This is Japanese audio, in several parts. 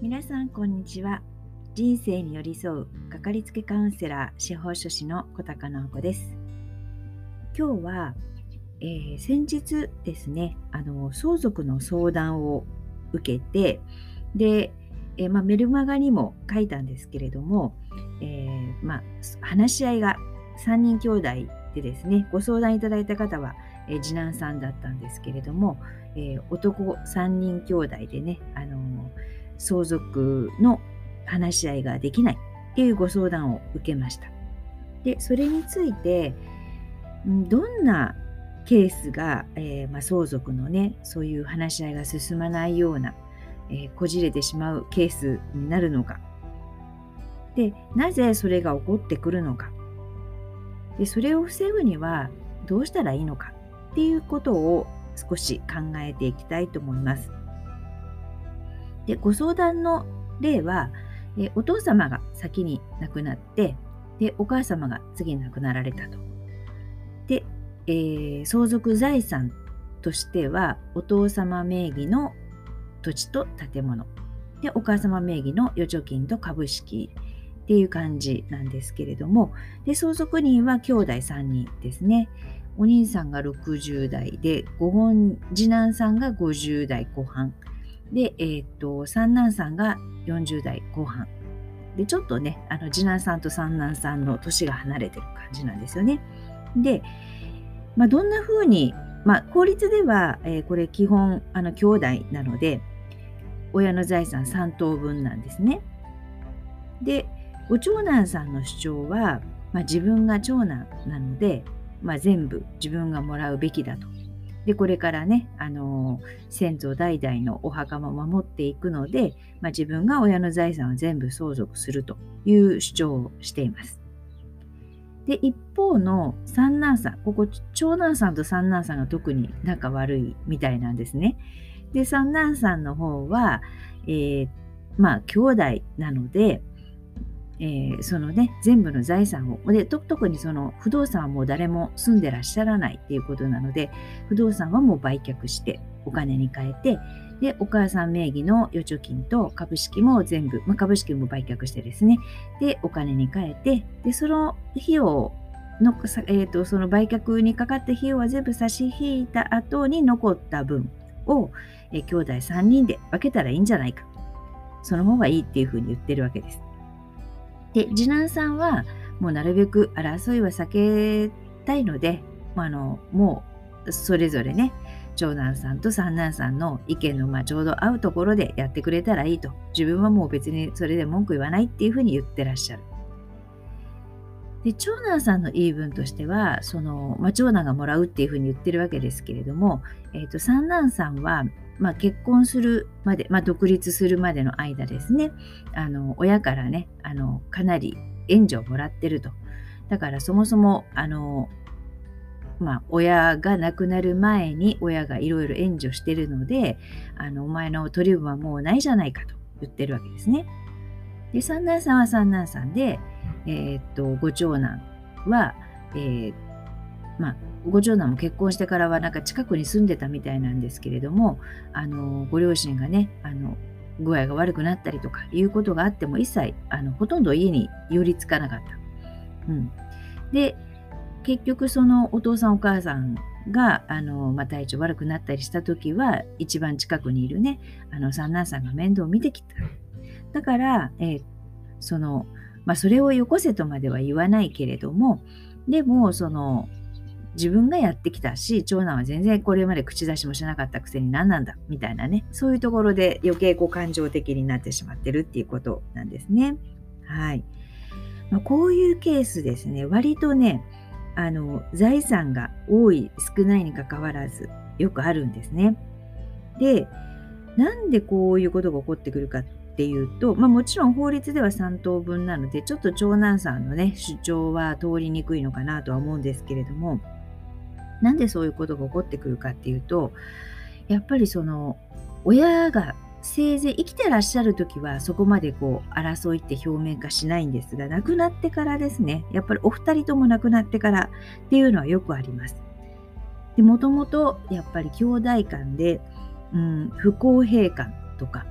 皆さんこんにちは。人生に寄り添うかかりつけカウンセラー司法書士の小高直子です。今日は、えー、先日ですねあの相続の相談を受けてで、えー、まあ、メルマガにも書いたんですけれども、えー、まあ、話し合いが3人兄弟でですねご相談いただいた方は、え次男さんだったんですけれども、え男3人兄弟でね、あの相続の話し合いができないっていうご相談を受けました。でそれについてどんなケースが、えー、まあ、相続のねそういう話し合いが進まないような、えー、こじれてしまうケースになるのか。でなぜそれが起こってくるのか。でそれを防ぐにはどうしたらいいのか。っていうことを少し考えていきたいと思います。でご相談の例は、えお父様が先に亡くなってでお母様が次に亡くなられたと。で、えー、相続財産としてはお父様名義の土地と建物でお母様名義の預貯金と株式っていう感じなんですけれどもで相続人は兄弟3人ですねお兄さんが60代でご本次男さんが50代後半で、えー、っと三男さんが40代後半でちょっとねあの次男さんと三男さんの年が離れてる感じなんですよね。で、まあ、どんな風に、まあ、法律では、えー、これ基本あの兄弟なので親の財産3等分なんですね。でご長男さんの主張は、まあ、自分が長男なので、まあ、全部自分がもらうべきだと。でこれからね、あの先祖代々のお墓も守っていくので、まあ、自分が親の財産を全部相続するという主張をしています。で、一方の三男さん、ここ、長男さんと三男さんが特に仲悪いみたいなんですね。で、三男さんの方は、えー、まあ、兄弟なので、えー、そのね、全部の財産を、で、特にその不動産はもう誰も住んでらっしゃらないっていうことなので、不動産はもう売却してお金に変えて、で、お母さん名義の預貯金と株式も全部、まあ、株式も売却してですね、で、お金に変えて、で、その費用の、えーと、その売却にかかった費用は全部差し引いた後に残った分を、えー、兄弟3人で分けたらいいんじゃないか。その方がいいっていうふうに言ってるわけです。で、次男さんは、もうなるべく争いは避けたいので、まあ、あのもうそれぞれね、長男さんと三男さんの意見のまあちょうど合うところでやってくれたらいいと自分はもう別にそれで文句言わないっていうふうに言ってらっしゃる。で長男さんの言い分としてはその、まあ、長男がもらうっていうふうに言ってるわけですけれども、えーと、三男さんは、まあ、結婚するまで、まあ、独立するまでの間ですねあの親からねあのかなり援助をもらってると。だからそもそもあのまあ、親が亡くなる前に親がいろいろ援助してるので、あの、お前の取り分はもうないじゃないかと言ってるわけですね。で、三男さんは三男さんで、えー、っと、ご長男は、えー、まあ、ご長男も結婚してからはなんか近くに住んでたみたいなんですけれども、あの、ご両親がね、あの、具合が悪くなったりとかいうことがあっても一切、あの、ほとんど家に寄りつかなかった。うん。で、結局そのお父さんお母さんがあの、まあ、体調悪くなったりした時は一番近くにいるねあの三男さんが面倒を見てきただから、えー、その、まあ、それをよこせとまでは言わないけれどもでもその自分がやってきたし長男は全然これまで口出しもしなかったくせに何なんだみたいなねそういうところで余計こう感情的になってしまってるっていうことなんですね。はい、まあ、こういうケースですね割とねあの財産が多い少ないにかかわらずよくあるんですね。でなんでこういうことが起こってくるかっていうと、まあ、もちろん法律では3等分なのでちょっと長男さんのね主張は通りにくいのかなとは思うんですけれどもなんでそういうことが起こってくるかっていうとやっぱりその親がせいぜい生きてらっしゃる時はそこまでこう争いって表面化しないんですが亡くなってからですねやっぱりお二人とも亡くなってからっていうのはよくあります。もともとやっぱり兄弟間で、うん、不公平感とか、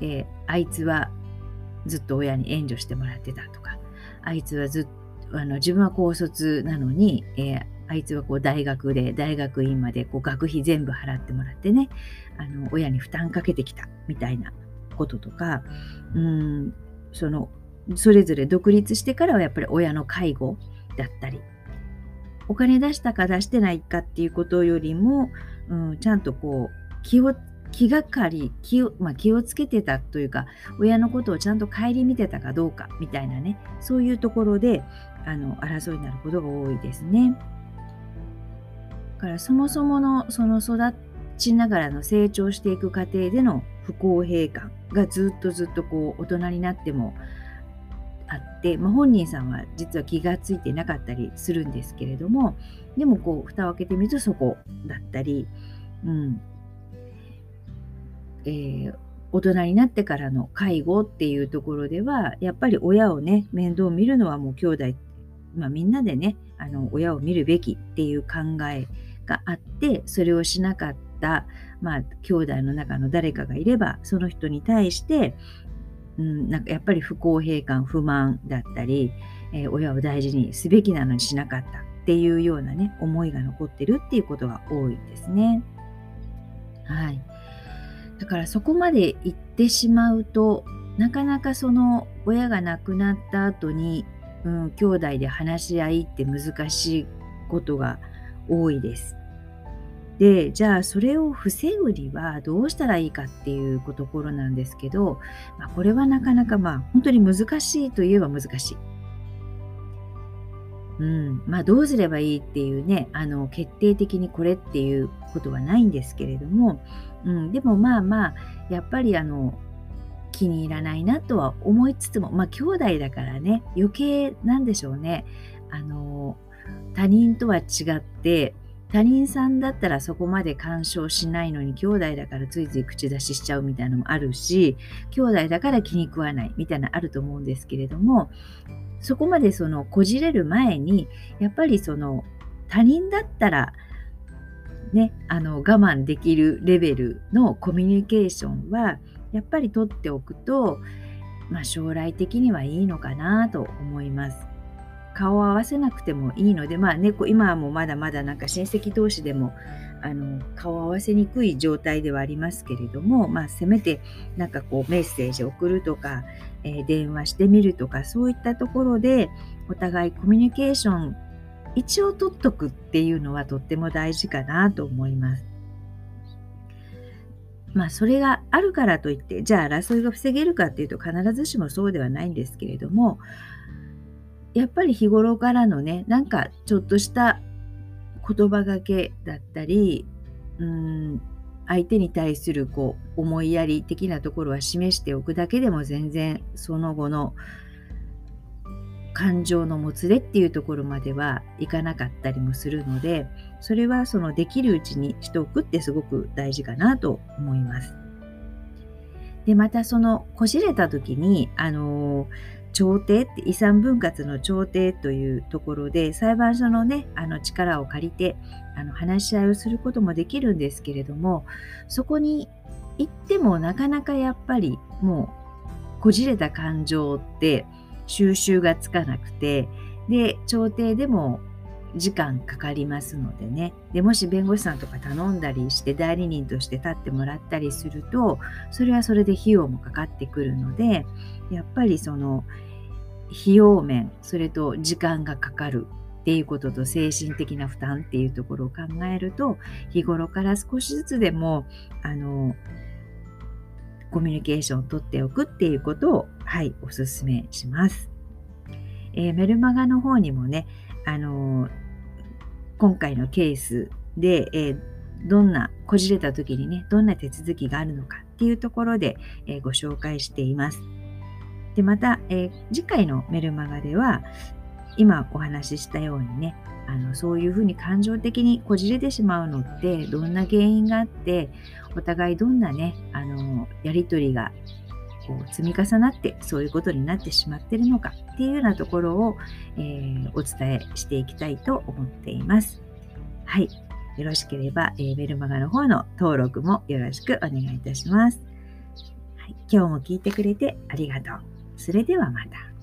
えー、あいつはずっと親に援助してもらってたとか、あいつはずっと、あの自分は高卒なのに、えー、あいつはこう大学で大学院までこう学費全部払ってもらってねあの親に負担かけてきたみたいなこととかうんそのそれぞれ独立してからはやっぱり親の介護だったりお金出したか出してないかっていうことよりも、うん、ちゃんとこう気を気がかり気を,、まあ、気をつけてたというか親のことをちゃんと顧みてたかどうかみたいなねそういうところであの争いになることが多いですね。からそもそものその育ちながらの成長していく過程での不公平感がずっとずっとこう大人になってもあって、まあ、本人さんは実は気がついてなかったりするんですけれどもでもこう蓋を開けてみるとそこだったり、うん。えー、大人になってからの介護っていうところではやっぱり親をね面倒を見るのはもう兄弟、まあ、みんなでねあの親を見るべきっていう考えがあってそれをしなかった、まあ、兄弟の中の誰かがいればその人に対してうん、なんかやっぱり不公平感不満だったり、えー、親を大事にすべきなのにしなかったっていうようなね思いが残ってるっていうことが多いですね。はい、だからそこまで行ってしまうとなかなかその親が亡くなった後に、うん、兄弟で話し合いって難しいことが多いです。で、じゃあそれを防ぐにはどうしたらいいかっていうところなんですけど、まあ、これはなかなかまあ本当に難しいといえば難しい。うん、まあどうすればいいっていうね、あの決定的にこれっていうことはないんですけれども、うん、でもまあまあ、やっぱりあの気に入らないなとは思いつつも、まあ兄弟だからね、余計なんでしょうね。あの他人とは違って、他人さんだったらそこまで干渉しないのに兄弟だからついつい口出ししちゃうみたいなのもあるし兄弟だから気に食わないみたいなのあると思うんですけれどもそこまでそのこじれる前にやっぱりその他人だったらねあの我慢できるレベルのコミュニケーションはやっぱり取っておくと、まあ、将来的にはいいのかなと思います。顔を合わせなくてもいいので、まあね、今はもうまだまだなんか親戚同士でもあの顔を合わせにくい状態ではありますけれども、まあ、せめてなんかこうメッセージを送るとか、えー、電話してみるとかそういったところでお互いコミュニケーション一応取っとくっていうのはとっても大事かなと思います。まあそれがあるからといってじゃあ争いが防げるかっていうと必ずしもそうではないんですけれどもやっぱり日頃からのねなんかちょっとした言葉がけだったりうん相手に対するこう思いやり的なところは示しておくだけでも全然その後の感情のもつれっていうところまではいかなかったりもするのでそれはそのできるうちにしておくってすごく大事かなと思います。でまたそのこじれた時にあの調停って遺産分割の調停というところで裁判所のねあの力を借りてあの話し合いをすることもできるんですけれどもそこに行ってもなかなかやっぱりもうこじれた感情って収集がつかなくてで調停でも時間かかりますのでねでもし弁護士さんとか頼んだりして代理人として立ってもらったりするとそれはそれで費用もかかってくるのでやっぱりその費用面それと時間がかかるっていうことと精神的な負担っていうところを考えると日頃から少しずつでもあのコミュニケーションをとっておくっていうことをはいおすすめします。えー、メルマガの方にもねあの今回のケースで、えー、どんなこじれた時にねどんな手続きがあるのかっていうところで、えー、ご紹介しています。で、また、えー、次回のメルマガでは、今お話ししたようにね、あのそういうふうに感情的にこじれてしまうのってどんな原因があってお互いどんなねあのやり取りがこう積み重なってそういうことになってしまってるのかっていうようなところを、えー、お伝えしていきたいと思っています。はい。よろしければ、えー、メルマガの方の登録もよろしくお願いいたします。はい、今日も聞いてくれてありがとう。それではまた。